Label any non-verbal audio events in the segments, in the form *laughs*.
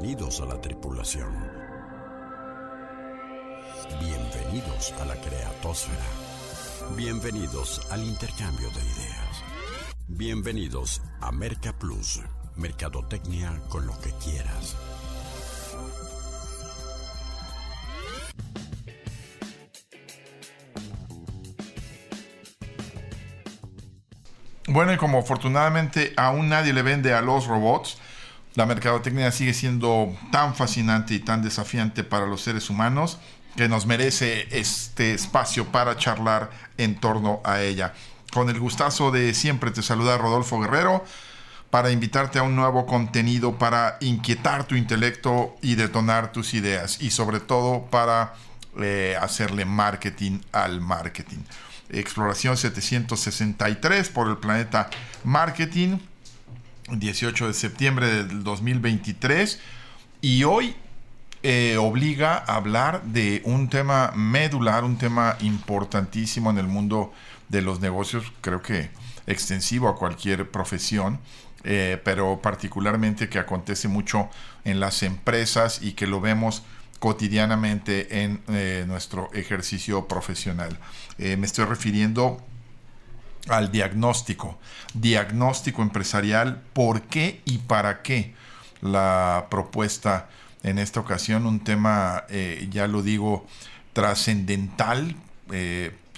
Bienvenidos a la tripulación. Bienvenidos a la creatosfera. Bienvenidos al intercambio de ideas. Bienvenidos a Merca Plus, Mercadotecnia con lo que quieras. Bueno, y como afortunadamente aún nadie le vende a los robots, la mercadotecnia sigue siendo tan fascinante y tan desafiante para los seres humanos que nos merece este espacio para charlar en torno a ella. Con el gustazo de siempre te saluda Rodolfo Guerrero para invitarte a un nuevo contenido para inquietar tu intelecto y detonar tus ideas y sobre todo para eh, hacerle marketing al marketing. Exploración 763 por el planeta Marketing, 18 de septiembre del 2023. Y hoy eh, obliga a hablar de un tema medular, un tema importantísimo en el mundo de los negocios, creo que extensivo a cualquier profesión, eh, pero particularmente que acontece mucho en las empresas y que lo vemos cotidianamente en eh, nuestro ejercicio profesional. Me estoy refiriendo al diagnóstico, diagnóstico empresarial, por qué y para qué la propuesta en esta ocasión, un tema, eh, ya lo digo, trascendental.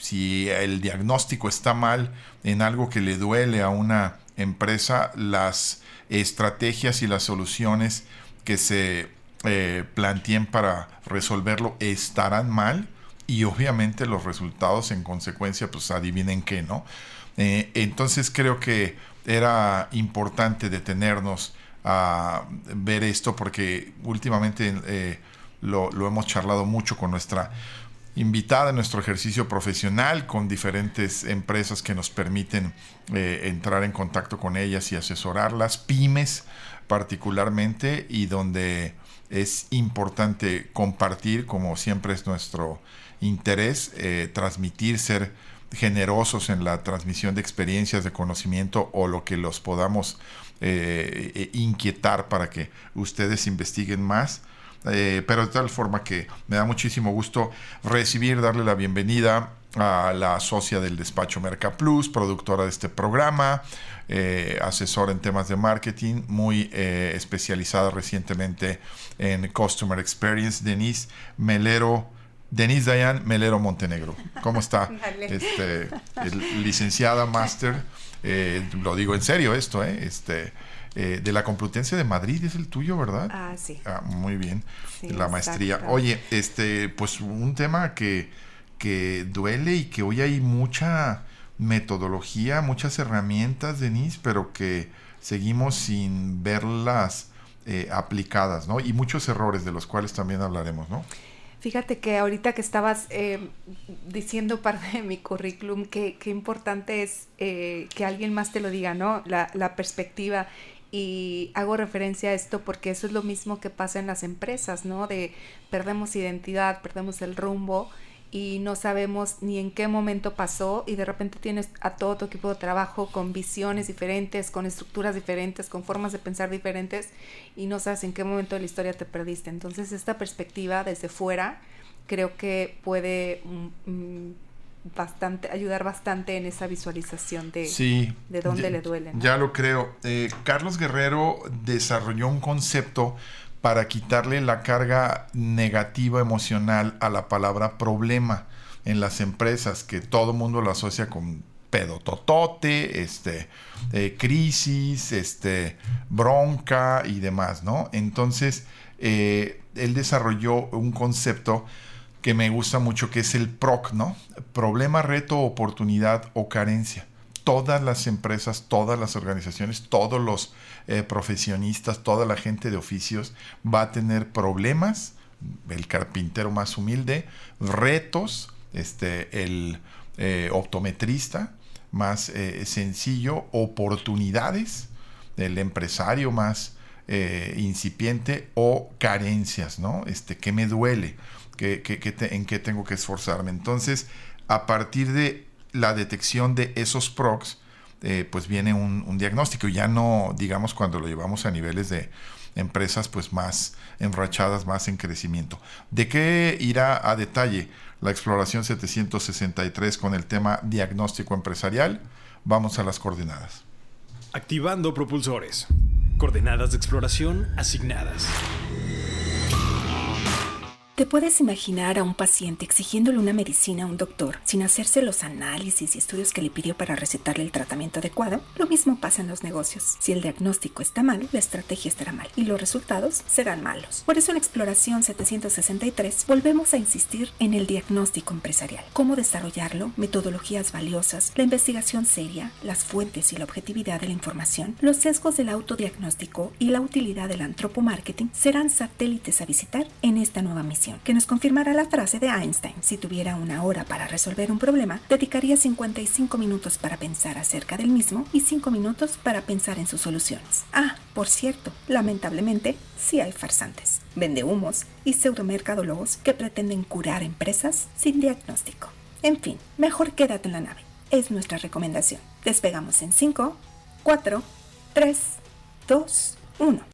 si el diagnóstico está mal en algo que le duele a una empresa, las estrategias y las soluciones que se eh, planteen para resolverlo estarán mal y obviamente los resultados en consecuencia pues adivinen qué, ¿no? Eh, entonces creo que era importante detenernos a ver esto porque últimamente eh, lo, hemos charlado mucho con nuestra invitada en nuestro ejercicio profesional con diferentes empresas que nos permiten entrar en contacto con ellas y asesorarlas, pymes particularmente, y donde es importante compartir, como siempre es nuestro interés, eh, transmitir, ser generosos en la transmisión de experiencias, de conocimiento o lo que los podamos eh, eh, inquietar para que ustedes investiguen más. pero de tal forma que me da muchísimo gusto recibir, darle la bienvenida a la socia del despacho Merca Plus, productora de este programa, eh, asesora en temas de marketing, muy eh, especializada recientemente en Customer Experience, Denise Melero. Denise Dayan Melero Montenegro. ¿Cómo está? *laughs* Este, licenciada, máster, eh, lo digo en serio esto, ¿eh? Este, de la Complutense de Madrid es el tuyo, ¿verdad? Ah, sí. Ah, muy bien. la maestría. Oye, este, pues un tema que, que duele y que hoy hay mucha metodología, muchas herramientas, Denise, pero que seguimos sin verlas eh, aplicadas, ¿no? Y muchos errores de los cuales también hablaremos, ¿no? Fíjate que ahorita que estabas eh, diciendo parte de mi currículum, qué importante es eh, que alguien más te lo diga, ¿no? La, la perspectiva. Y hago referencia a esto porque eso es lo mismo que pasa en las empresas, ¿no? De perdemos identidad, perdemos el rumbo y no sabemos ni en qué momento pasó y de repente tienes a todo tu equipo de trabajo con visiones diferentes, con estructuras diferentes, con formas de pensar diferentes y no sabes en qué momento de la historia te perdiste. Entonces esta perspectiva desde fuera creo que puede mm, mm, bastante ayudar bastante en esa visualización de, de dónde le duele. Ya lo creo. Eh, Carlos Guerrero desarrolló un concepto para quitarle la carga negativa emocional a la palabra problema en las empresas, que todo mundo lo asocia con pedototote, este, eh, crisis, este, bronca y demás, ¿no? Entonces, eh, él desarrolló un concepto que me gusta mucho, que es el PROC, ¿no? Problema, reto, oportunidad o carencia todas las empresas, todas las organizaciones, todos los eh, profesionistas, toda la gente de oficios va a tener problemas, el carpintero más humilde, retos, este, el eh, optometrista más eh, sencillo, oportunidades, el empresario más incipiente o carencias, ¿no? Este, ¿qué me duele? ¿Qué, ¿En qué tengo que esforzarme? Entonces, a partir de la detección de esos procs, eh, pues viene un, un, diagnóstico. Ya no, digamos, cuando lo llevamos a niveles de empresas pues más enrachadas, más en crecimiento. ¿De qué irá a detalle la exploración 763 con el tema diagnóstico empresarial? Vamos a las coordenadas. Activando propulsores. Coordenadas de exploración asignadas. ¿Te puedes imaginar a un paciente exigiéndole una medicina a un doctor sin hacerse los análisis y estudios que le pidió para recetarle el tratamiento adecuado? Lo mismo pasa en los negocios. Si el diagnóstico está mal, la estrategia estará mal y los resultados serán malos. Por eso en Exploración 763 volvemos a insistir en el diagnóstico empresarial. Cómo desarrollarlo, metodologías valiosas, la investigación seria, las fuentes y la objetividad de la información, los sesgos del autodiagnóstico y la utilidad del antropomarketing serán satélites a visitar en esta nueva misión que nos confirmará la frase de Einstein. Si tuviera una hora para resolver un problema, dedicaría 55 minutos para pensar acerca del mismo y 5 minutos para pensar en sus soluciones. Ah, por cierto, lamentablemente, sí hay farsantes, vendehumos y pseudomercadólogos que pretenden curar empresas sin diagnóstico. En fin, mejor quédate en la nave. Es nuestra recomendación. Despegamos en 5, 4, 3, 2, 1.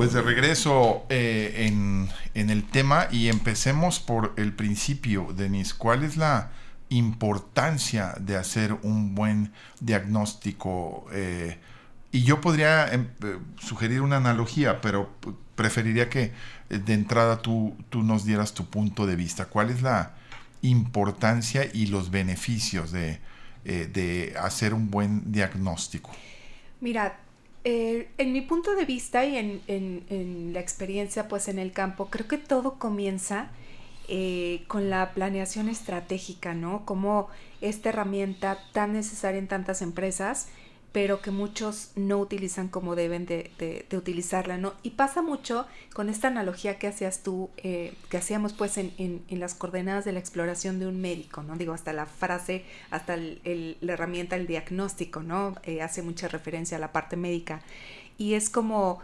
Pues de regreso eh, en, el tema y empecemos por el principio, Denis. ¿Cuál es la importancia de hacer un buen diagnóstico? Eh, y yo podría em, eh, sugerir una analogía, pero preferiría que de entrada tú, tú nos dieras tu punto de vista. ¿Cuál es la importancia y los beneficios de, de hacer un buen diagnóstico? Mira, eh, en mi punto de vista y en, la experiencia pues en el campo, creo que todo comienza eh, con la planeación estratégica, ¿no? Como esta herramienta tan necesaria en tantas empresas pero que muchos no utilizan como deben de, de, utilizarla, ¿no? Y pasa mucho con esta analogía que hacías tú, eh, que hacíamos pues en, en, las coordenadas de la exploración de un médico, ¿no? Digo, hasta la frase, hasta el, la herramienta, el diagnóstico, ¿no? Eh, hace mucha referencia a la parte médica. Y es como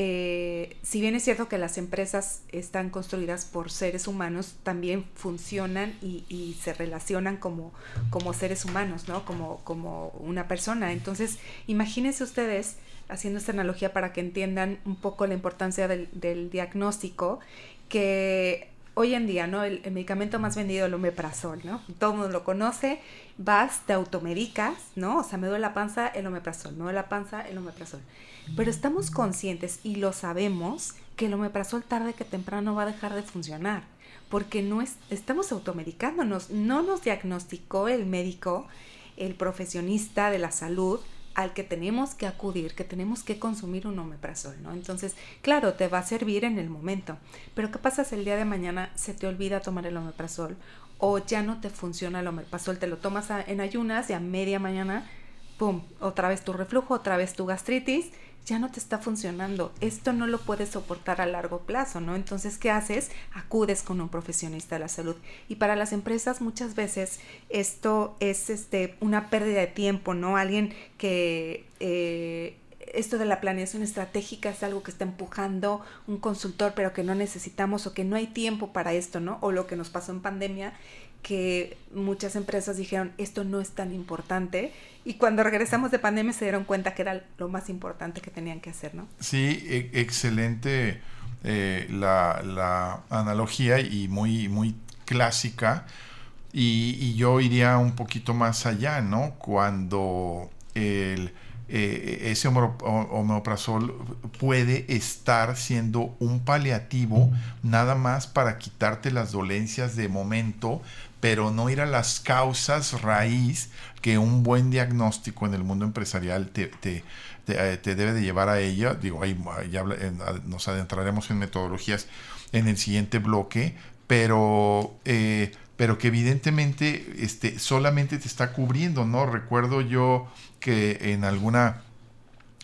eh, si bien es cierto que las empresas están construidas por seres humanos, también funcionan y, se relacionan como, como seres humanos, ¿no? Como, como una persona. Entonces, imagínense ustedes, haciendo esta analogía para que entiendan un poco la importancia del, diagnóstico, que hoy en día, ¿no? El, medicamento más vendido es el omeprazol, ¿no? Todo mundo lo conoce, vas, te automedicas, ¿no? O sea, me duele la panza, el omeprazol, me duele la panza, el omeprazol. Pero estamos conscientes y lo sabemos que el omeprazol tarde que temprano va a dejar de funcionar, porque no es, estamos automedicándonos, no nos diagnosticó el médico, el profesionista de la salud, al que tenemos que acudir, que tenemos que consumir un omeprazol, ¿no? Entonces, claro, te va a servir en el momento, pero ¿qué pasa si el día de mañana se te olvida tomar el omeprazol o ya no te funciona el omeprazol, te lo tomas en ayunas y a media mañana, ¡pum!, otra vez tu reflujo, otra vez tu gastritis ya no te está funcionando. Esto no lo puedes soportar a largo plazo, ¿no? Entonces, ¿qué haces? Acudes con un profesionista de la salud. Y para las empresas muchas veces esto es este, una pérdida de tiempo, ¿no? Alguien que... Eh, esto de la planeación estratégica es algo que está empujando un consultor, pero que no necesitamos o que no hay tiempo para esto, ¿no? O lo que nos pasó en pandemia, que muchas empresas dijeron esto no es tan importante y cuando regresamos de pandemia se dieron cuenta que era lo más importante que tenían que hacer, ¿no? Sí, e, excelente eh, la, analogía y muy, muy clásica y, yo iría un poquito más allá, ¿no? Cuando el, eh, ese omeprazol puede estar siendo un paliativo nada más para quitarte las dolencias de momento, pero no ir a las causas raíz que un buen diagnóstico en el mundo empresarial te, te, eh, debe de llevar a ella. Digo, ahí ya nos adentraremos en metodologías en el siguiente bloque, pero, eh, pero que evidentemente este, solamente te está cubriendo, ¿no? Recuerdo yo que en alguna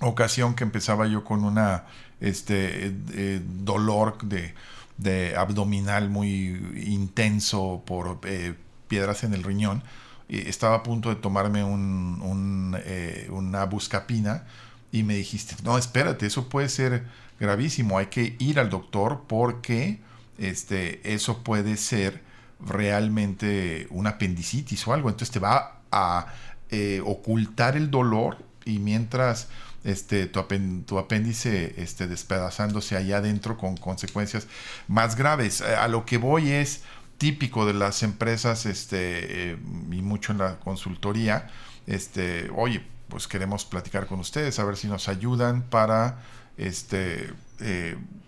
ocasión que empezaba yo con una este eh, dolor de de abdominal muy intenso por eh, piedras en el riñón. Estaba a punto de tomarme un, eh, una buscapina y me dijiste, no, espérate, eso puede ser gravísimo, hay que ir al doctor porque este, eso puede ser realmente una apendicitis o algo, entonces te va a eh, ocultar el dolor y mientras este, tu, tu, apéndice este, despedazándose allá adentro con consecuencias más graves. Eh, a lo que voy es típico de las empresas este, eh, y mucho en la consultoría. Este, oye, pues queremos platicar con ustedes, a ver si nos ayudan para este,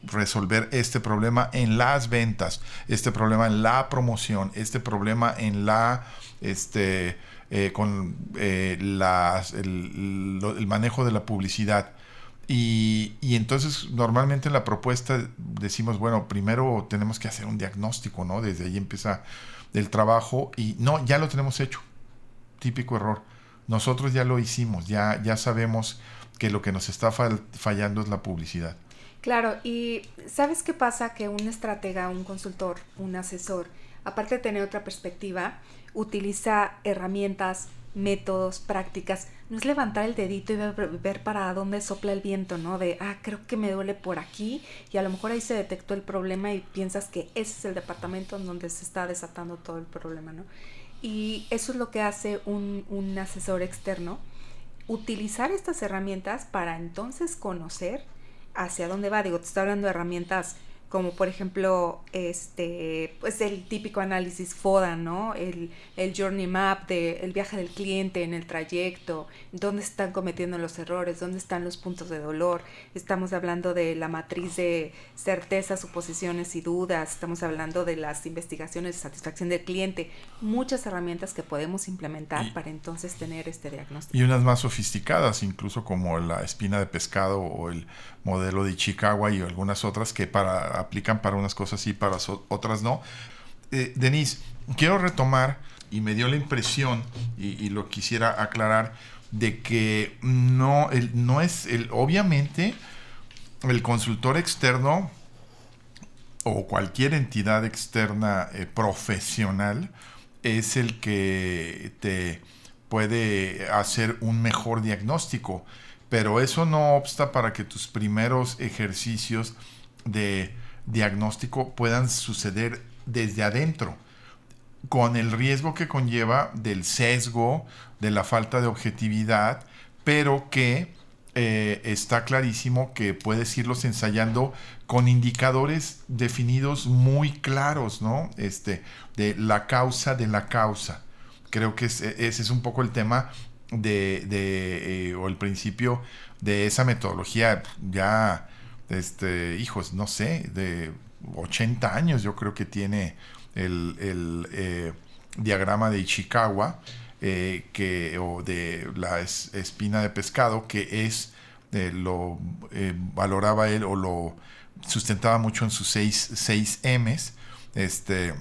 resolver este problema en las ventas, este problema en la promoción, este problema en la este, eh, con eh, el, manejo de la publicidad. Y, entonces normalmente en la propuesta decimos, bueno, primero tenemos que hacer un diagnóstico, ¿no? Desde ahí empieza el trabajo y no, ya lo tenemos hecho. Típico error. Nosotros ya lo hicimos, ya, ya sabemos que lo que nos está fallando es la publicidad. Claro, y ¿sabes qué pasa? Que un estratega, un consultor, un asesor, aparte de tener otra perspectiva, utiliza herramientas, métodos, prácticas. No es levantar el dedito y ver, para dónde sopla el viento, ¿no? De, ah, creo que me duele por aquí y a lo mejor ahí se detectó el problema y piensas que ese es el departamento en donde se está desatando todo el problema, ¿no? Y eso es lo que hace un, un asesor externo, utilizar estas herramientas para entonces conocer hacia dónde va. Digo, te estoy hablando de herramientas como por ejemplo este pues el típico análisis FODA, ¿no? El, el journey map de el viaje del cliente en el trayecto, dónde están cometiendo los errores, dónde están los puntos de dolor. Estamos hablando de la matriz de certezas, suposiciones y dudas, estamos hablando de las investigaciones de satisfacción del cliente, muchas herramientas que podemos implementar para entonces tener este diagnóstico. Y unas más sofisticadas, incluso como la espina de pescado o el modelo de Chicago y algunas otras que para aplican para unas cosas y para otras no. Eh, Denise, quiero retomar y me dio la impresión y, lo quisiera aclarar de que no, el, no es el, obviamente el consultor externo o cualquier entidad externa eh, profesional es el que te puede hacer un mejor diagnóstico, pero eso no obsta para que tus primeros ejercicios de diagnóstico puedan suceder desde adentro, con el riesgo que conlleva del sesgo, de la falta de objetividad, pero que eh, está clarísimo que puedes irlos ensayando con indicadores definidos muy claros, ¿no? Este, de la causa de la causa. Creo que ese es un poco el tema de, de eh, o el principio de esa metodología ya este, hijos, no sé, de 80 años yo creo que tiene el, eh, diagrama de Ichikawa, eh, que, o de la espina de pescado, que es, eh, lo valoraba él o lo sustentaba mucho en sus 6, 6 M's, este,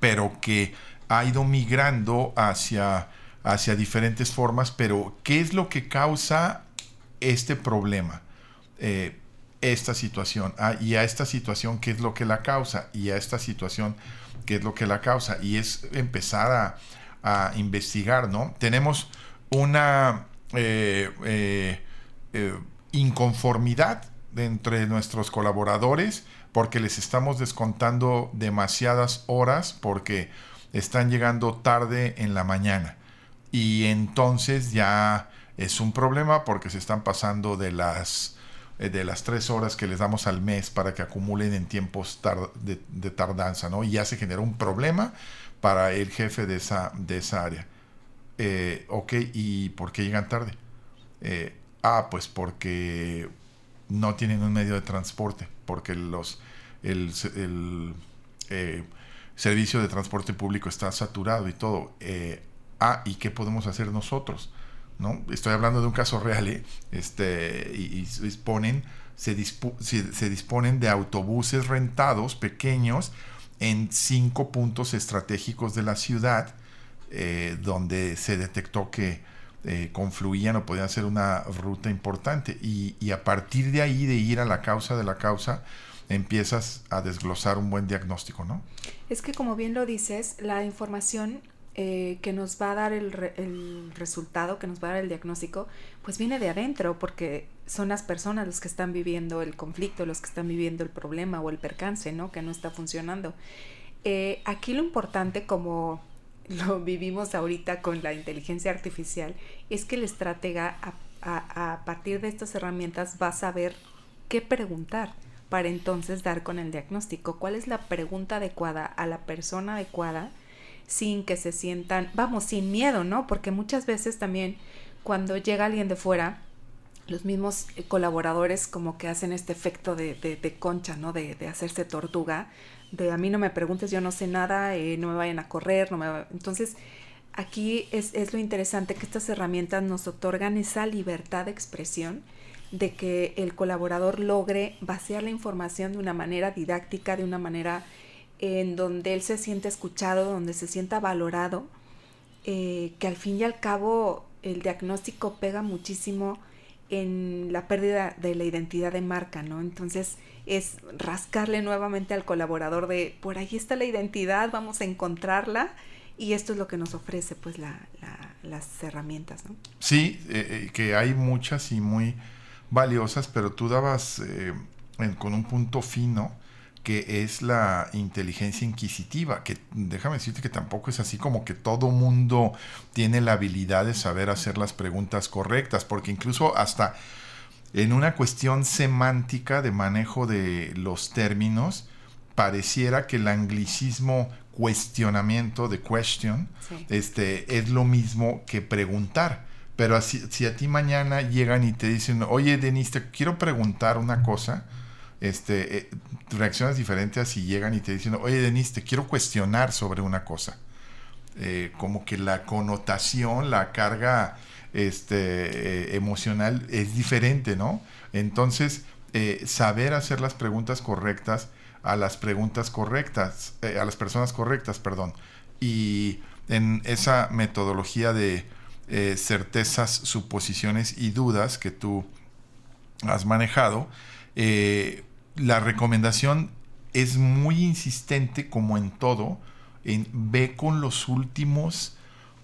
pero que ha ido migrando hacia, hacia diferentes formas, pero ¿qué es lo que causa este problema? Eh, esta situación, ah, y a esta situación qué es lo que la causa, y a esta situación qué es lo que la causa, y es empezar a, investigar, ¿no? Tenemos una eh, eh, inconformidad entre nuestros colaboradores porque les estamos descontando demasiadas horas porque están llegando tarde en la mañana. Y entonces ya es un problema porque se están pasando de las de las tres horas que les damos al mes para que acumulen en tiempos de, tardanza, ¿no? Y ya se genera un problema para el jefe de esa, de esa área. Eh, ok, ¿y por qué llegan tarde? Eh, ah, pues porque no tienen un medio de transporte, porque los, el, servicio de transporte público está saturado y todo. ah, ¿y qué podemos hacer nosotros? ¿No? Estoy hablando de un caso real, ¿eh? este, y, disponen, se, se, disponen de autobuses rentados pequeños en cinco puntos estratégicos de la ciudad, eh, donde se detectó que eh, confluían o podían ser una ruta importante. Y, y a partir de ahí, de ir a la causa de la causa, empiezas a desglosar un buen diagnóstico, ¿no? Es que como bien lo dices, la información eh, que nos va a dar el, el, resultado, que nos va a dar el diagnóstico, pues viene de adentro, porque son las personas los que están viviendo el conflicto, los que están viviendo el problema o el percance, ¿no? Que no está funcionando. Eh, aquí lo importante, como lo *laughs* vivimos ahorita con la inteligencia artificial, es que el estratega a partir de estas herramientas va a saber qué preguntar para entonces dar con el diagnóstico. ¿Cuál es la pregunta adecuada a la persona adecuada sin que se sientan, vamos, sin miedo, ¿no? Porque muchas veces también cuando llega alguien de fuera, los mismos colaboradores como que hacen este efecto de, de, concha, ¿no? De, de, hacerse tortuga, de a mí no me preguntes, yo no sé nada, eh, no me vayan a correr, no me Entonces, aquí es, es lo interesante que estas herramientas nos otorgan esa libertad de expresión de que el colaborador logre vaciar la información de una manera didáctica, de una manera en donde él se siente escuchado, donde se sienta valorado, eh, que al fin y al cabo el diagnóstico pega muchísimo en la pérdida de la identidad de marca, ¿no? Entonces es rascarle nuevamente al colaborador de, por ahí está la identidad, vamos a encontrarla y esto es lo que nos ofrece pues la, las herramientas, ¿no? Sí, eh, eh, que hay muchas y muy valiosas, pero tú dabas eh, con un punto fino que es la inteligencia inquisitiva, que déjame decirte que tampoco es así como que todo mundo tiene la habilidad de saber hacer las preguntas correctas, porque incluso hasta en una cuestión semántica de manejo de los términos, pareciera que el anglicismo cuestionamiento de question este, es lo mismo que preguntar. Pero si a ti mañana llegan y te dicen, oye Denise, te quiero preguntar una cosa, este, eh, reaccionas diferentes si llegan y te dicen, oye Denise, te quiero cuestionar sobre una cosa. Eh, como que la connotación, la carga este, eh, emocional es diferente, ¿no? Entonces, saber hacer las preguntas correctas a las preguntas correctas, a las personas correctas, perdón. Y en esa metodología de certezas, suposiciones y dudas que tú has manejado, la recomendación es muy insistente, como en todo, en ve con los últimos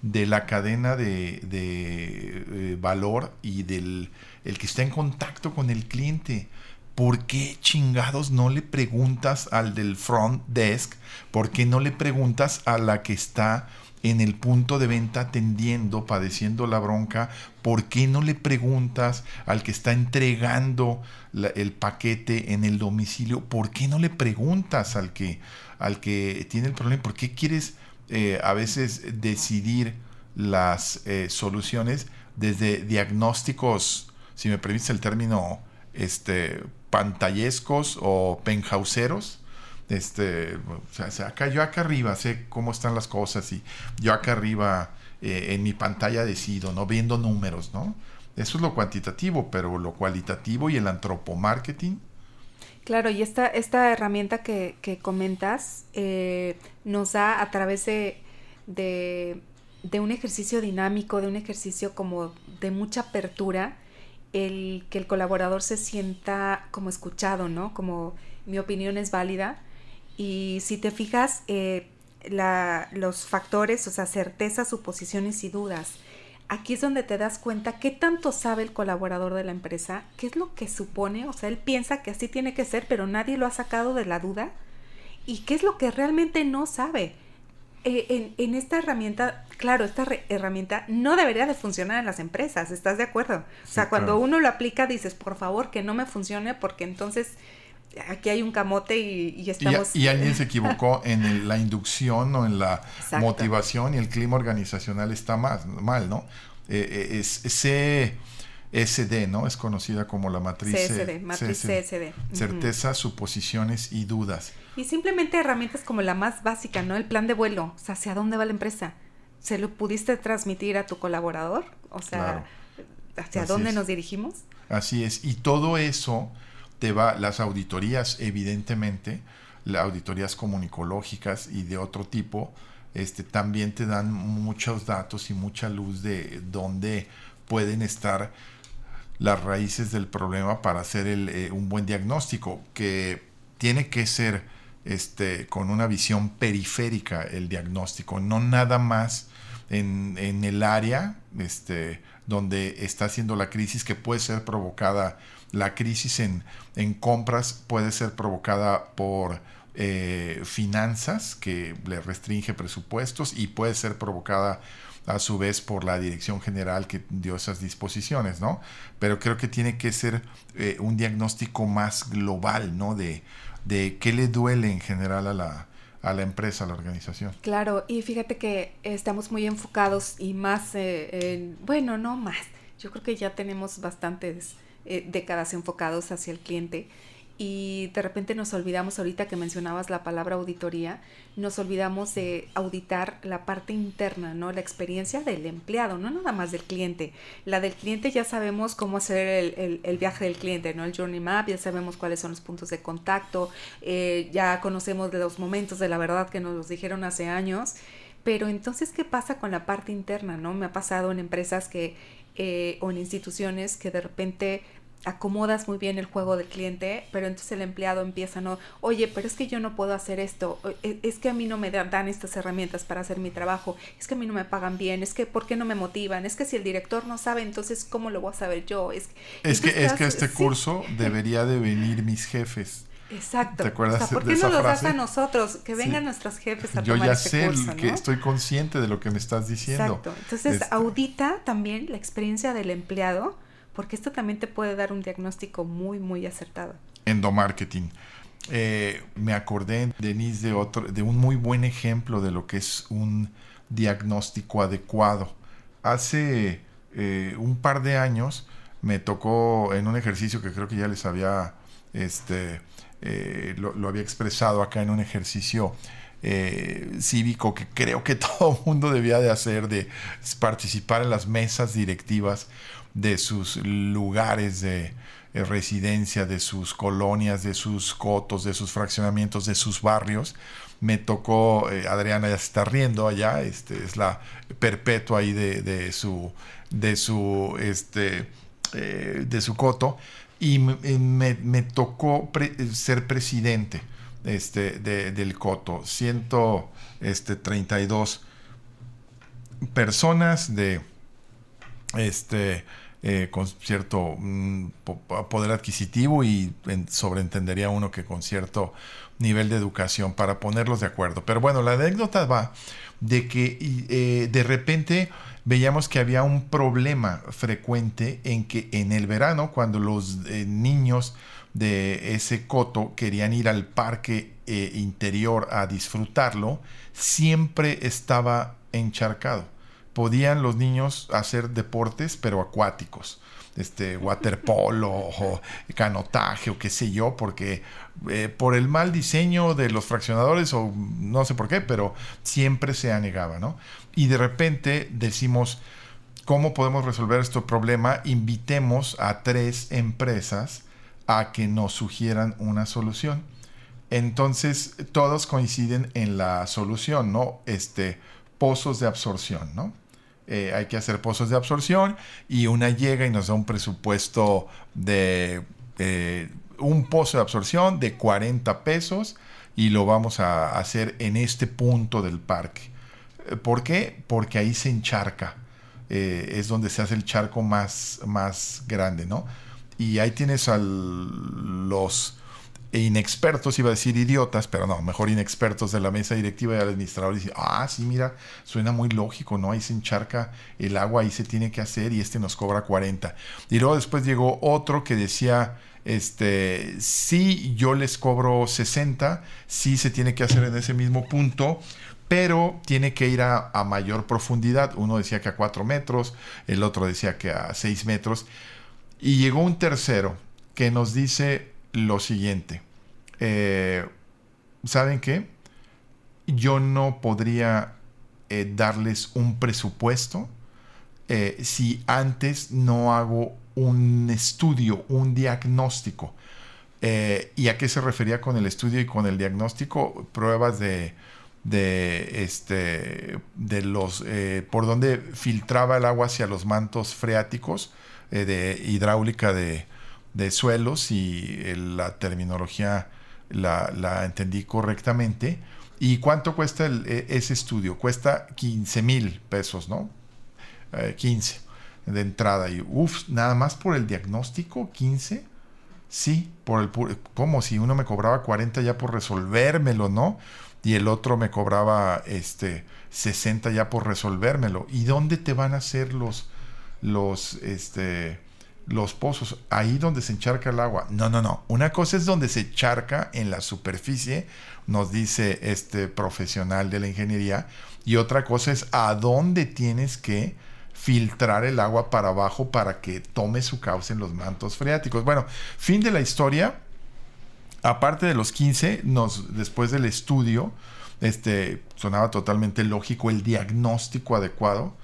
de la cadena de, eh, valor y del el que está en contacto con el cliente. ¿Por qué chingados no le preguntas al del front desk? ¿Por qué no le preguntas a la que está en el punto de venta atendiendo, padeciendo la bronca, ¿por qué no le preguntas al que está entregando el paquete en el domicilio? ¿Por qué no le preguntas al que, al que tiene el problema? ¿Por qué quieres eh, a veces decidir las eh, soluciones desde diagnósticos, si me permites el término, este, pantallescos o penjauseros? Este, o sea, acá, yo acá arriba sé cómo están las cosas y yo acá arriba eh, en mi pantalla decido, ¿no? Viendo números, ¿no? Eso es lo cuantitativo, pero lo cualitativo y el antropomarketing. Claro, y esta, esta herramienta que, que comentas eh, nos da a través de, de, de, un ejercicio dinámico, de un ejercicio como de mucha apertura, el que el colaborador se sienta como escuchado, ¿no? Como mi opinión es válida y si te fijas, eh, la, los factores, o sea, certezas, suposiciones y dudas, aquí es donde te das cuenta qué tanto sabe el colaborador de la empresa, qué es lo que supone, o sea, él piensa que así tiene que ser, pero nadie lo ha sacado de la duda, y qué es lo que realmente no sabe. Eh, en, en, esta herramienta, claro, esta herramienta no debería de funcionar en las empresas, ¿estás de acuerdo? o sea, cuando uno lo aplica dices, por favor, que no me funcione porque entonces aquí hay un camote y, estamos... Y, alguien se equivocó *laughs* en la inducción o en la motivación y el clima organizacional está mal, mal ¿no? Eh, eh, es CSD, ¿no? Es conocida como la matriz CSD, matriz CSD. Certeza, suposiciones y dudas. Y simplemente herramientas como la más básica, ¿no? El plan de vuelo, o sea, ¿hacia dónde va la empresa? ¿Se lo pudiste transmitir a tu colaborador? O sea, ¿hacia dónde nos dirigimos? Así es, y todo eso te va las auditorías, evidentemente, las auditorías comunicológicas y de otro tipo, este, también te dan muchos datos y mucha luz de dónde pueden estar las raíces del problema para hacer el, eh, un buen diagnóstico, que tiene que ser este, con una visión periférica el diagnóstico, no nada más en, en el área este, donde está haciendo la crisis que puede ser provocada la crisis en, compras puede ser provocada por eh, finanzas que le restringe presupuestos y puede ser provocada a su vez por la dirección general que dio esas disposiciones, ¿no? Pero creo que tiene que ser eh, un diagnóstico más global, ¿no? De, de qué le duele en general a la, a la empresa, a la organización. Claro, y fíjate que estamos muy enfocados y más, eh, en, bueno, no más, yo creo que ya tenemos bastantes eh, décadas enfocados hacia el cliente y de repente nos olvidamos, ahorita que mencionabas la palabra auditoría, nos olvidamos de auditar la parte interna, ¿no? La experiencia del empleado, no nada más del cliente. La del cliente ya sabemos cómo hacer el, viaje del cliente, ¿no? El journey map, ya sabemos cuáles son los puntos de contacto, eh, ya conocemos los momentos de la verdad que nos los dijeron hace años. Pero entonces, ¿qué pasa con la parte interna, no? Me ha pasado en empresas que, eh, o en instituciones que de repente acomodas muy bien el juego del cliente, pero entonces el empleado empieza, no, oye, pero es que yo no puedo hacer esto, e, es que a mí no me dan estas herramientas para hacer mi trabajo, es que a mí no me pagan bien, es que ¿por qué no me motivan? Es que si el director no sabe, entonces ¿cómo lo voy a saber yo? Es, es que, es que este curso *laughs* debería de venir mis jefes. Exacto. ¿Te acuerdas o sea, ¿Por qué no lo das a nosotros? Que vengan nuestros jefes a Yo tomar ya este sé curso, que estoy consciente de lo que me estás diciendo. Exacto. Entonces, Este- audita también la experiencia del empleado, porque esto también te puede dar un diagnóstico muy, muy acertado. endomarketing. Eh, me acordé, Denise, de, otro, de un muy buen ejemplo de lo que es un diagnóstico adecuado. Hace eh, un par de años me tocó en un ejercicio que creo que ya les había, este, eh, lo, había expresado acá en un ejercicio cívico que creo que *laughs* todo mundo debía de hacer, de participar en las mesas directivas de sus lugares de eh, residencia, de sus colonias, de sus cotos, de sus fraccionamientos, de sus barrios. Me tocó, eh, Adriana ya se está riendo allá, este, es la perpetua ahí de, de su, de su, este, eh, de su coto, y me, me- tocó ser presidente este, de- del coto. Ciento, este, 32 personas de este eh, con cierto mm, po- poder adquisitivo y en- sobreentendería uno que con cierto nivel de educación para ponerlos de acuerdo. Pero bueno, la anécdota va de que eh, de repente veíamos que había un problema frecuente en que en el verano, cuando los eh, niños de ese coto querían ir al parque eh, interior a disfrutarlo, siempre estaba encharcado podían los niños hacer deportes, pero acuáticos. Este, waterpolo o canotaje o qué sé yo, porque eh, por el mal diseño de los fraccionadores o no sé por qué, pero siempre se anegaba, ¿no? Y de repente decimos, ¿cómo podemos resolver este problema? Invitemos a tres empresas a que nos sugieran una solución. Entonces, todos coinciden en la solución, ¿no? Este, pozos de absorción, ¿no? Eh, hay que hacer pozos de absorción y una llega y nos da un presupuesto de un pozo de absorción de 40 pesos y lo vamos a hacer en este punto del parque. Eh, ¿Por qué? Porque ahí se encharca. Eh, es donde se hace el charco más, más grande, ¿no? Y ahí tienes a los inexpertos, iba a decir idiotas, pero no, mejor inexpertos de la mesa directiva y administrador dicen, ah, sí, mira, suena muy lógico, ¿no? Ahí se encharca el agua, ahí se tiene que hacer y este nos cobra 40. Y luego después llegó otro que decía, este, sí, yo les cobro 60, sí se tiene que hacer en ese mismo punto, pero tiene que ir a, a mayor profundidad. Uno decía que a 4 metros, el otro decía que a 6 metros. Y llegó un tercero que nos dice lo siguiente. eh, ¿Saben qué? Yo no podría eh, darles un presupuesto eh, si antes no hago un estudio, un diagnóstico. ¿Y a qué se refería con el estudio y con el diagnóstico? Pruebas de, de, este, de los, por donde filtraba el agua hacia los mantos freáticos de hidráulica de, de suelos y eh, la terminología la, entendí correctamente. ¿Y cuánto cuesta e- ese estudio? Cuesta 15 mil pesos, ¿no? Eh, 15 de entrada. Y uff, nada más por el diagnóstico, 15. Sí, por el como si uno me cobraba 40 ya por resolvérmelo, ¿no? Y el otro me cobraba este 60 ya por resolvérmelo. ¿Y dónde te van a hacer los los este los pozos, ahí donde se encharca el agua. No, no, no. Una cosa es donde se encharca en la superficie, nos dice este profesional de la ingeniería, y otra cosa es a dónde tienes que filtrar el agua para abajo para que tome su cauce en los mantos freáticos. Bueno, fin de la historia. Aparte de los 15, nos, después del estudio, este, sonaba totalmente lógico el diagnóstico adecuado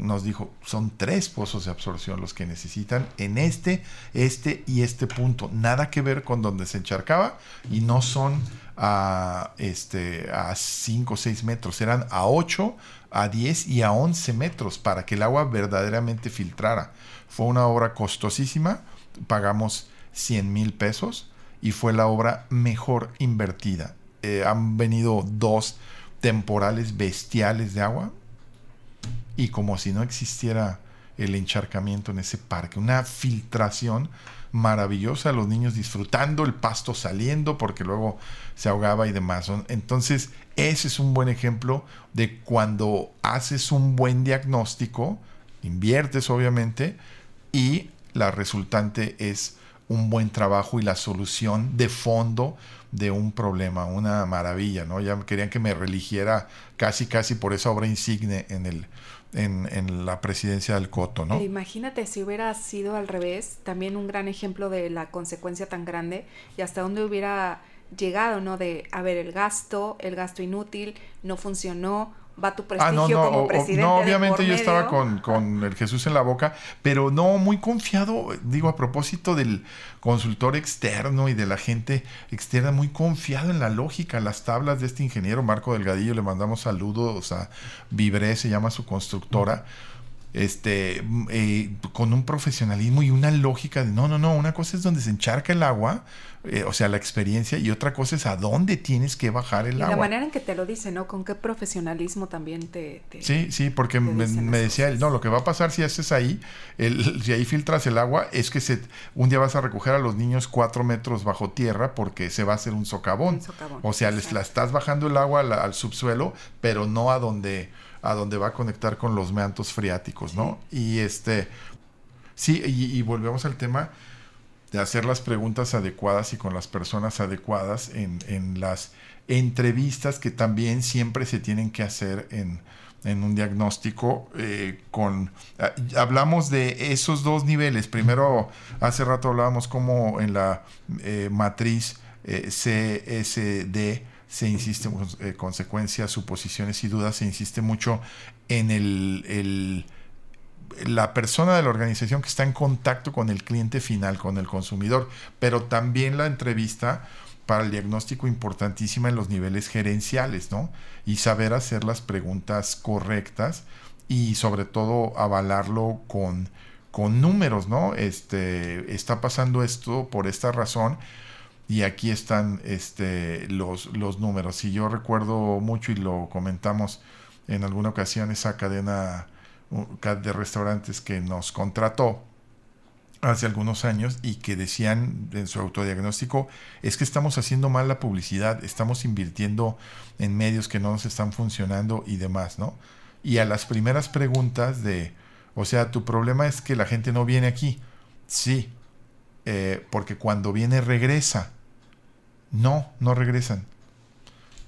nos dijo, son tres pozos de absorción los que necesitan en este, este y este punto. Nada que ver con donde se encharcaba y no son a, este, a 5 o 6 metros, eran a 8, a 10 y a 11 metros para que el agua verdaderamente filtrara. Fue una obra costosísima, pagamos 100 mil pesos y fue la obra mejor invertida. Eh, han venido dos temporales bestiales de agua, y como si no existiera el encharcamiento en ese parque, una filtración maravillosa, los niños disfrutando, el pasto saliendo porque luego se ahogaba y demás. Entonces, ese es un buen ejemplo de cuando haces un buen diagnóstico, inviertes obviamente, y la resultante es un buen trabajo y la solución de fondo de un problema, una maravilla, ¿no? Ya querían que me religiera casi, casi por esa obra insigne en el, en, la presidencia del Coto, ¿no? imagínate si hubiera sido al revés, también un gran ejemplo de la consecuencia tan grande y hasta dónde hubiera llegado, ¿no? De, a ver, el gasto, el gasto inútil, no funcionó, va tu prestigio ah, no, no, como presidente. No, obviamente yo estaba con, con, el Jesús en la boca, pero no, muy confiado, digo, a propósito del consultor externo y de la gente externa, muy confiado en la lógica, las tablas de este ingeniero Marco Delgadillo, le mandamos saludos a Vibré, se llama su constructora este, eh, con un profesionalismo y una lógica de no, no, no, una cosa es donde se encharca el agua, eh, o sea, la experiencia, y otra cosa es a dónde tienes que bajar el agua. La manera en que te lo dice, ¿no? Con qué profesionalismo también te... sí, sí, porque me, decía él, no, lo que va a pasar si haces ahí, el, si ahí filtras el agua, es que se, un día vas a recoger a los niños cuatro metros bajo tierra porque se va a hacer un socavón. o sea, les, la estás bajando el agua al subsuelo, pero no a donde a donde va a conectar con los mantos freáticos, ¿no? Y este, sí, y, volvemos al tema de hacer las preguntas adecuadas y con las personas adecuadas en, las entrevistas que también siempre se tienen que hacer en, en un diagnóstico eh, con ah, hablamos de esos dos niveles primero hace rato hablábamos como en la eh, matriz eh, CSD se insiste, eh, consecuencias, suposiciones y dudas, se insiste mucho en el, la persona de la organización que está en contacto con el cliente final, con el consumidor, pero también la entrevista para el diagnóstico importantísima en los niveles gerenciales, ¿no? Y saber hacer las preguntas correctas y sobre todo avalarlo con, con números, ¿no? Este, está pasando esto por esta razón y aquí están este, los, los números. Y yo recuerdo mucho y lo comentamos en alguna ocasión esa cadena de restaurantes que nos contrató hace algunos años y que decían en su autodiagnóstico es que estamos haciendo mal la publicidad, estamos invirtiendo en medios que no nos están funcionando y demás, ¿no? Y a las primeras preguntas de, o sea, tu problema es que la gente no viene aquí. Sí, eh, porque cuando viene regresa. No, no regresan.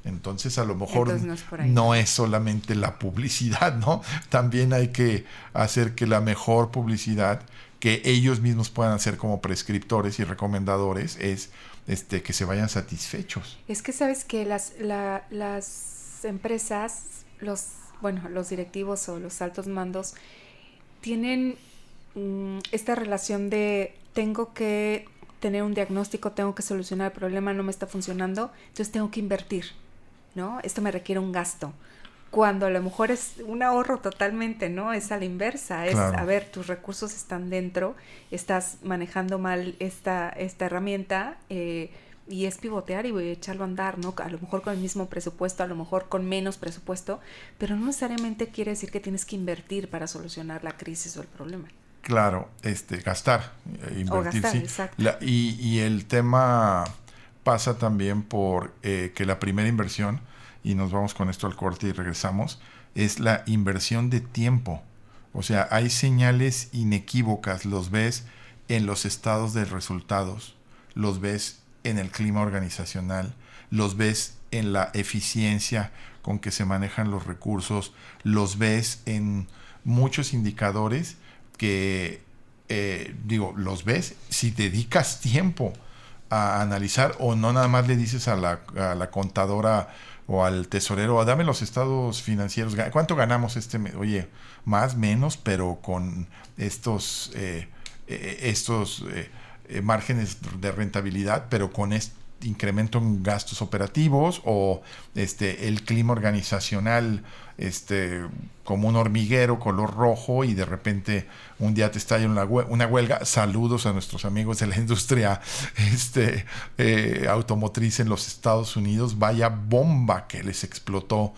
Entonces a lo mejor no es, solamente la publicidad, ¿no? También hay que hacer que la mejor publicidad que ellos mismos puedan hacer como prescriptores y recomendadores es este, que se vayan satisfechos. Es que sabes que las, las empresas, los, bueno, los directivos o los altos mandos tienen mm, esta relación de tengo que tener un diagnóstico, tengo que solucionar el problema, no me está funcionando, entonces tengo que invertir, ¿no? Esto me requiere un gasto. Cuando a lo mejor es un ahorro totalmente, ¿no? Es a la inversa, es, a ver, tus recursos están dentro, estás manejando mal esta, esta herramienta, eh, y es pivotear y echarlo a andar, ¿no? A lo mejor con el mismo presupuesto, a lo mejor con menos presupuesto, pero no necesariamente quiere decir que tienes que invertir para solucionar la crisis o el problema. Claro, este, gastar, eh, invertir, gastar, sí. exacto. La- y, y el tema pasa también por eh, que la primera inversión, y nos vamos con esto al corte y regresamos, es la inversión de tiempo. O sea, hay señales inequívocas, los ves en los estados de resultados, los ves en el clima organizacional, los ves en la eficiencia con que se manejan los recursos, los ves en muchos indicadores que, eh, digo, los ves si dedicas tiempo a analizar o no nada más le dices a la, contadora o al tesorero, "Ah, dame los estados financieros, ¿cuánto ganamos este mes? Oye, más, menos, pero con estos, eh, eh, estos eh, márgenes de rentabilidad, pero con este incremento en gastos operativos o este el clima organizacional este como un hormiguero color rojo y de repente un día te estalla una, hue- una huelga. Saludos a nuestros amigos de la industria *laughs* este eh, automotriz en los Estados Unidos. Vaya bomba que les explotó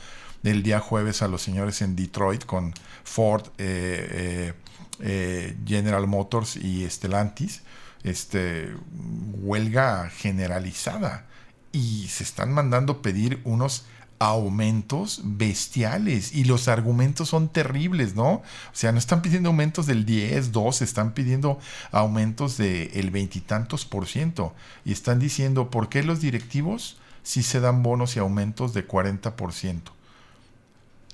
el día jueves a los señores en Detroit con Ford eh, eh, General Motors y Stellantis este, huelga generalizada y se están mandando pedir unos aumentos bestiales y los argumentos son terribles, ¿no? O sea, no están pidiendo aumentos del 10, 12, están pidiendo aumentos del veintitantos por ciento y están diciendo, ¿por qué los directivos sí se dan bonos y aumentos de 40 por ciento?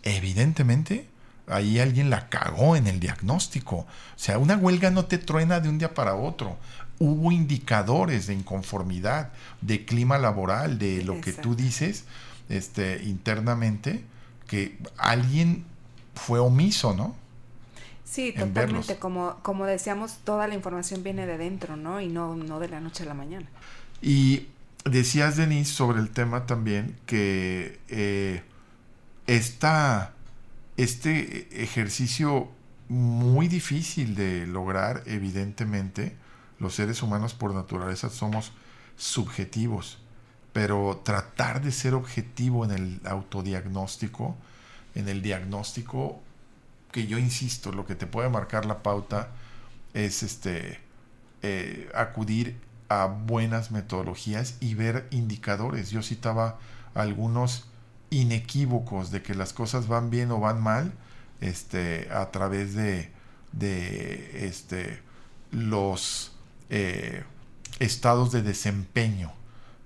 Evidentemente, ahí alguien la cagó en el diagnóstico. O sea, una huelga no te truena de un día para otro. Hubo indicadores de inconformidad, de clima laboral, de lo que tú dices este, internamente, que alguien fue omiso, ¿no? Sí, en verlos. totalmente. Como, como decíamos, toda la información viene de dentro, ¿no? Y no, no de la noche a la mañana. Y decías, Denise, sobre el tema también que eh, esta, este ejercicio muy difícil de lograr, evidentemente, los seres humanos por naturaleza somos subjetivos, pero tratar de ser objetivo en el autodiagnóstico, en el diagnóstico, que yo insisto, lo que te puede marcar la pauta es este eh, acudir a buenas metodologías y ver indicadores. Yo citaba algunos inequívocos de que las cosas van bien o van mal este, a través de, de este, los eh, estados de desempeño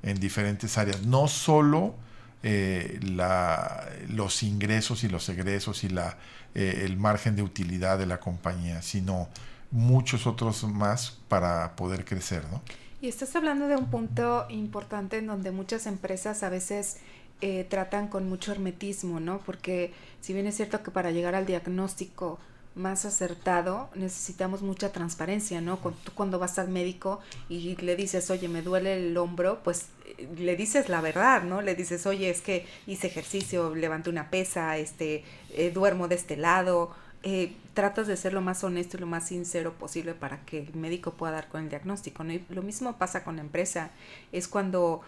en diferentes áreas. No solo eh, la, los ingresos y los egresos y la, eh, el margen de utilidad de la compañía, sino muchos otros más para poder crecer, ¿no? Y estás hablando de un punto importante en donde muchas empresas a veces eh, tratan con mucho hermetismo, ¿no? Porque si bien es cierto que para llegar al diagnóstico más acertado necesitamos mucha transparencia, ¿no? Cu- Tú cuando vas al médico y le dices, oye, me duele el hombro, pues eh, le dices la verdad, ¿no? Le dices, oye, es que hice ejercicio, levanté una pesa, este, eh, duermo de este lado, eh, tratas de ser lo más honesto y lo más sincero posible para que el médico pueda dar con el diagnóstico. ¿no? Y lo mismo pasa con la empresa. Es cuando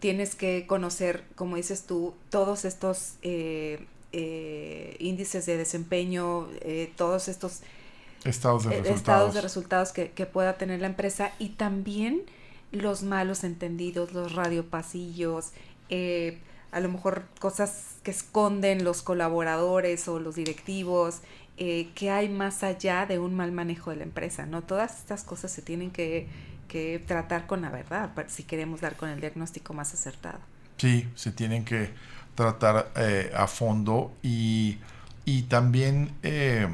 tienes que conocer, como dices tú, todos estos eh, eh, índices de desempeño, eh, todos estos Estados de eh, resultados. estados de resultados que, que pueda tener la empresa y también los malos entendidos, los radiopasillos, eh, a lo mejor cosas que esconden los colaboradores o los directivos, eh, que hay más allá de un mal manejo de la empresa, ¿no? Todas estas cosas se tienen que, que tratar con la verdad si queremos dar con el diagnóstico más acertado. Sí, se tienen que tratar eh, a fondo y, y también eh,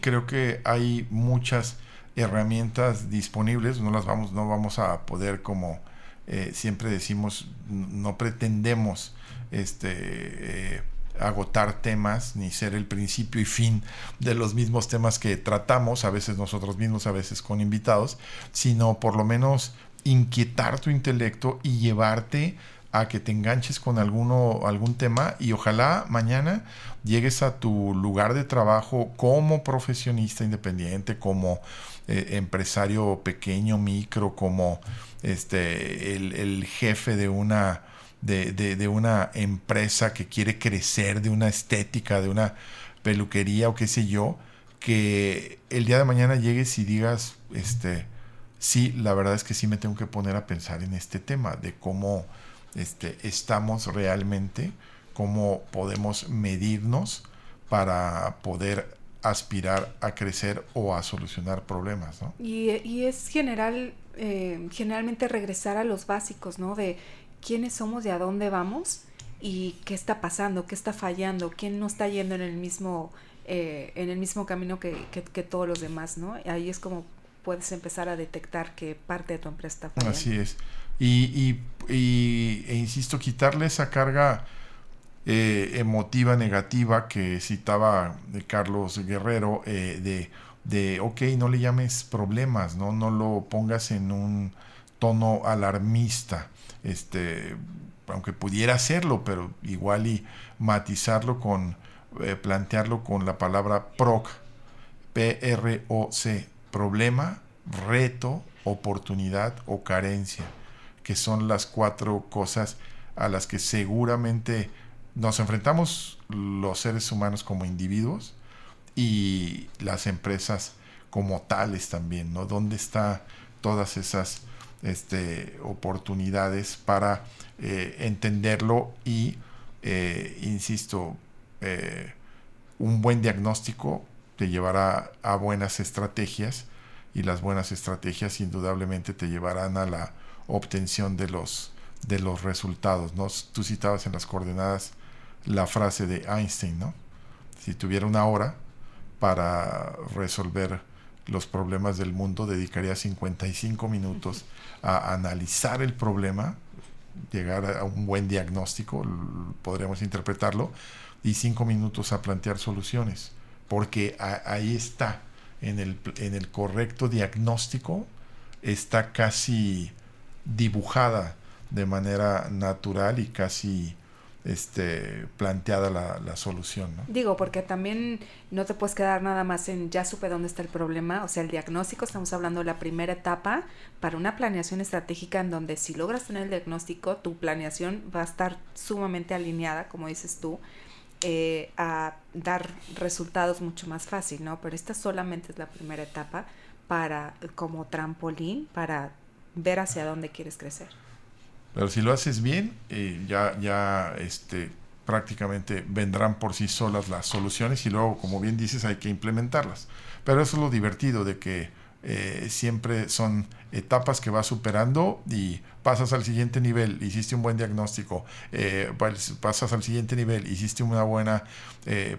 creo que hay muchas herramientas disponibles, no las vamos, no vamos a poder como eh, siempre decimos, no pretendemos este agotar temas ni ser el principio y fin de los mismos temas que tratamos, a veces nosotros mismos, a veces con invitados, sino por lo menos inquietar tu intelecto y llevarte a que te enganches con alguno, algún tema y ojalá mañana llegues a tu lugar de trabajo como profesionista independiente, como eh, empresario pequeño, micro, como este el, el jefe de una de, de, de una empresa que quiere crecer, de una estética, de una peluquería o qué sé yo, que el día de mañana llegues y digas, este, sí, la verdad es que sí me tengo que poner a pensar en este tema de cómo este, estamos realmente, cómo podemos medirnos para poder aspirar a crecer o a solucionar problemas, ¿no? Y, y es general, eh, generalmente regresar a los básicos, ¿no? De quiénes somos y a dónde vamos y qué está pasando, qué está fallando, quién no está yendo en el mismo, eh, en el mismo camino que, que, que, todos los demás, ¿no? Ahí es como puedes empezar a detectar que parte de tu empresa está fallando. Así es. Y, e insisto, quitarle esa carga eh, emotiva negativa que citaba de Carlos Guerrero eh, de, de, ok, no le llames problemas, ¿no? no lo pongas en un tono alarmista, este, aunque pudiera hacerlo, pero igual y matizarlo con, eh, plantearlo con la palabra PROC, P-R-O-C, problema, reto, oportunidad o carencia, que son las cuatro cosas a las que seguramente nos enfrentamos los seres humanos como individuos y las empresas como tales también, ¿no? ¿Dónde están todas esas este, oportunidades para eh, entenderlo y, eh, insisto, eh, un buen diagnóstico te llevará a buenas estrategias y las buenas estrategias indudablemente te llevarán a la obtención de los, de los resultados, ¿no? Tú citabas en las coordenadas la frase de Einstein, ¿no? Si tuviera una hora para resolver los problemas del mundo, dedicaría 55 minutos a analizar el problema, llegar a un buen diagnóstico, podríamos interpretarlo, y 5 minutos a plantear soluciones, porque ahí está, en el, en el correcto diagnóstico, está casi dibujada de manera natural y casi este, planteada la, la, solución. ¿no? Digo, porque también no te puedes quedar nada más en ya supe dónde está el problema, o sea, el diagnóstico, estamos hablando de la primera etapa para una planeación estratégica en donde si logras tener el diagnóstico, tu planeación va a estar sumamente alineada, como dices tú, eh, a dar resultados mucho más fácil, ¿no? Pero esta solamente es la primera etapa para, como trampolín, para ver hacia dónde quieres crecer. Pero si lo haces bien, eh, ya, ya este, prácticamente vendrán por sí solas las soluciones y luego, como bien dices, hay que implementarlas. Pero eso es lo divertido de que eh, siempre son etapas que vas superando y pasas al siguiente nivel, hiciste un buen diagnóstico, eh, pasas al siguiente nivel, hiciste una buena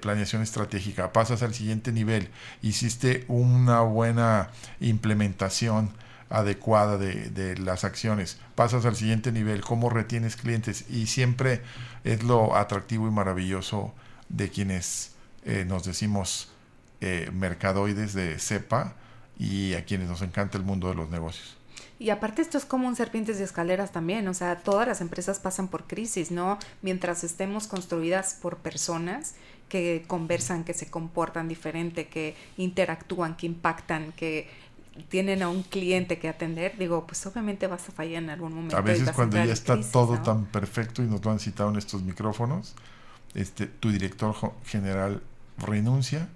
planeación estratégica, pasas al siguiente nivel, hiciste una buena implementación adecuada de, las acciones, pasas al siguiente nivel, cómo retienes clientes y siempre es lo atractivo y maravilloso de quienes eh, nos decimos eh, mercadoides de cepa y a quienes nos encanta el mundo de los negocios. Y aparte esto es como un serpientes de escaleras también, o sea, todas las empresas pasan por crisis, ¿no? Mientras estemos construidas por personas que conversan, que se comportan diferente, que interactúan, que impactan, que tienen a un cliente que atender, digo, pues obviamente vas a fallar en algún momento. A veces cuando ya está crisis, todo ¿no? tan perfecto y nos lo han citado en estos micrófonos, este, tu director general renuncia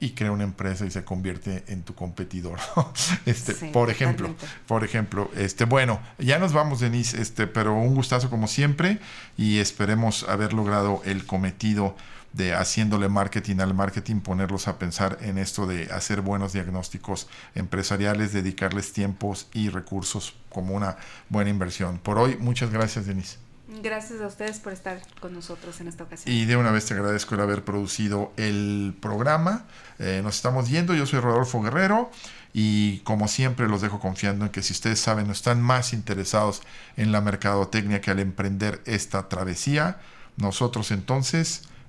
y crea una empresa y se convierte en tu competidor. *laughs* este, sí, por ejemplo, totalmente. por ejemplo, este, bueno, ya nos vamos, Denise, este, pero un gustazo como siempre y esperemos haber logrado el cometido de haciéndole marketing al marketing, ponerlos a pensar en esto de hacer buenos diagnósticos empresariales, dedicarles tiempos y recursos como una buena inversión. Por hoy, muchas gracias, Denise. Gracias a ustedes por estar con nosotros en esta ocasión. Y de una vez te agradezco el haber producido el programa. Eh, nos estamos yendo. Yo soy Rodolfo Guerrero y como siempre los dejo confiando en que si ustedes saben o están más interesados en la mercadotecnia que al emprender esta travesía, nosotros entonces